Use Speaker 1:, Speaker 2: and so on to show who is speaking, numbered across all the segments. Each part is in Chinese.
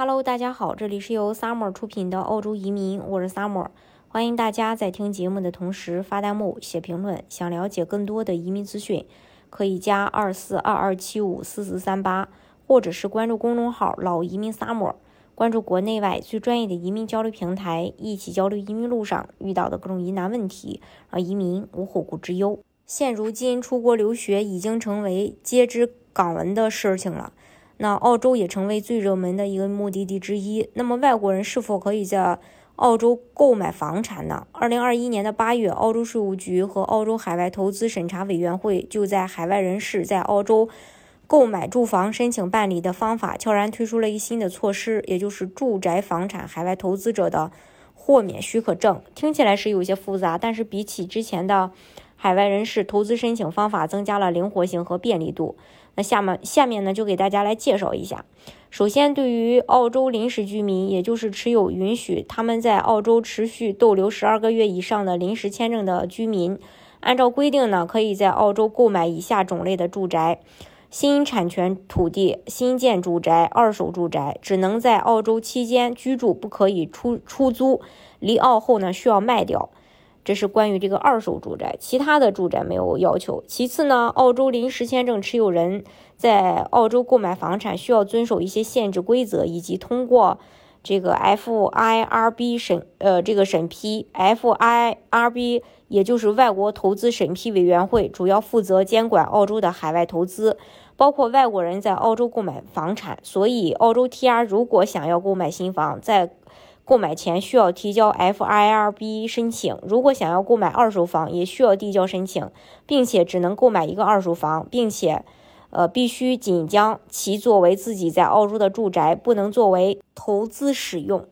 Speaker 1: Hello，大家好，这里是由 Summer 出品的澳洲移民，我是 Summer，欢迎大家在听节目的同时发弹幕、写评论。想了解更多的移民资讯，可以加二四二二七五四四三八，或者是关注公众号“老移民 Summer”，关注国内外最专业的移民交流平台，一起交流移民路上遇到的各种疑难问题，让移民无后顾之忧。现如今，出国留学已经成为皆知港闻的事情了。那澳洲也成为最热门的一个目的地之一。那么，外国人是否可以在澳洲购买房产呢？二零二一年的八月，澳洲税务局和澳洲海外投资审查委员会就在海外人士在澳洲购买住房申请办理的方法悄然推出了一新的措施，也就是住宅房产海外投资者的豁免许可证。听起来是有些复杂，但是比起之前的海外人士投资申请方法，增加了灵活性和便利度。那下面下面呢，就给大家来介绍一下。首先，对于澳洲临时居民，也就是持有允许他们在澳洲持续逗留十二个月以上的临时签证的居民，按照规定呢，可以在澳洲购买以下种类的住宅：新产权土地、新建住宅、二手住宅，只能在澳洲期间居住，不可以出出租。离澳后呢，需要卖掉。这是关于这个二手住宅，其他的住宅没有要求。其次呢，澳洲临时签证持有人在澳洲购买房产需要遵守一些限制规则，以及通过这个 FIRB 审呃这个审批。FIRB 也就是外国投资审批委员会，主要负责监管澳洲的海外投资，包括外国人在澳洲购买房产。所以，澳洲 TR 如果想要购买新房，在购买前需要提交 FIRB 申请，如果想要购买二手房，也需要递交申请，并且只能购买一个二手房，并且，呃，必须仅将其作为自己在澳洲的住宅，不能作为投资使用。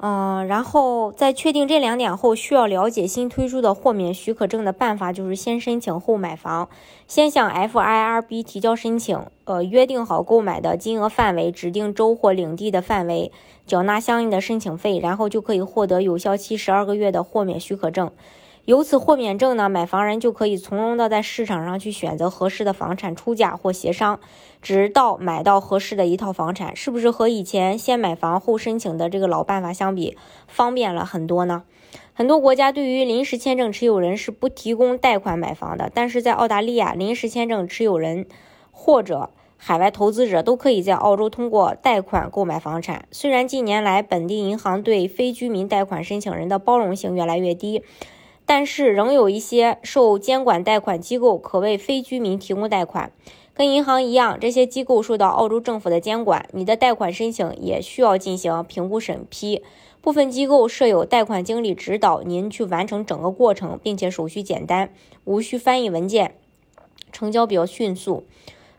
Speaker 1: 嗯，然后在确定这两点后，需要了解新推出的豁免许可证的办法，就是先申请后买房，先向 FIRB 提交申请，呃，约定好购买的金额范围，指定州或领地的范围，缴纳相应的申请费，然后就可以获得有效期十二个月的豁免许可证。由此豁免证呢，买房人就可以从容的在市场上去选择合适的房产出价或协商，直到买到合适的一套房产，是不是和以前先买房后申请的这个老办法相比方便了很多呢？很多国家对于临时签证持有人是不提供贷款买房的，但是在澳大利亚，临时签证持有人或者海外投资者都可以在澳洲通过贷款购买房产。虽然近年来本地银行对非居民贷款申请人的包容性越来越低。但是仍有一些受监管贷款机构可为非居民提供贷款，跟银行一样，这些机构受到澳洲政府的监管，你的贷款申请也需要进行评估审批。部分机构设有贷款经理指导您去完成整个过程，并且手续简单，无需翻译文件，成交比较迅速。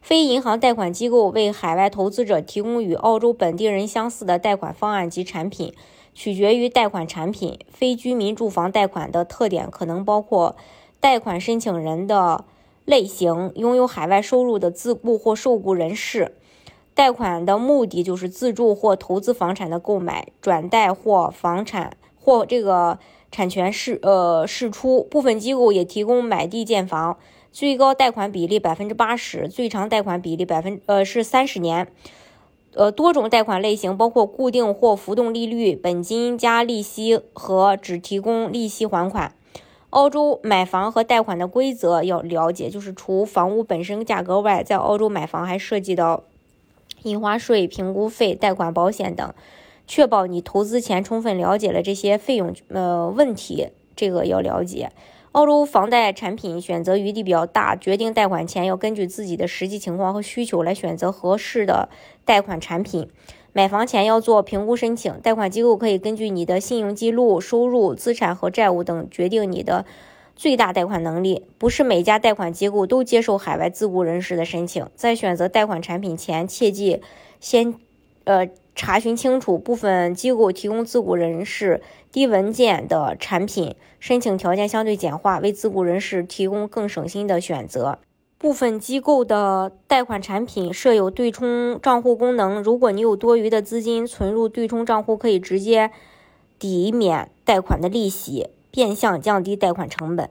Speaker 1: 非银行贷款机构为海外投资者提供与澳洲本地人相似的贷款方案及产品。取决于贷款产品，非居民住房贷款的特点可能包括贷款申请人的类型，拥有海外收入的自雇或受雇人士。贷款的目的就是自住或投资房产的购买、转贷或房产或这个产权释呃释出。部分机构也提供买地建房，最高贷款比例百分之八十，最长贷款比例百分呃是三十年。呃，多种贷款类型包括固定或浮动利率、本金加利息和只提供利息还款。澳洲买房和贷款的规则要了解，就是除房屋本身价格外，在澳洲买房还涉及到印花税、评估费、贷款保险等，确保你投资前充分了解了这些费用呃问题，这个要了解。澳洲房贷产品选择余地比较大，决定贷款前要根据自己的实际情况和需求来选择合适的贷款产品。买房前要做评估申请，贷款机构可以根据你的信用记录、收入、资产和债务等决定你的最大贷款能力。不是每家贷款机构都接受海外自雇人士的申请，在选择贷款产品前，切记先呃。查询清楚，部分机构提供自雇人士低文件的产品，申请条件相对简化，为自雇人士提供更省心的选择。部分机构的贷款产品设有对冲账户功能，如果你有多余的资金存入对冲账户，可以直接抵免贷款的利息，变相降低贷款成本。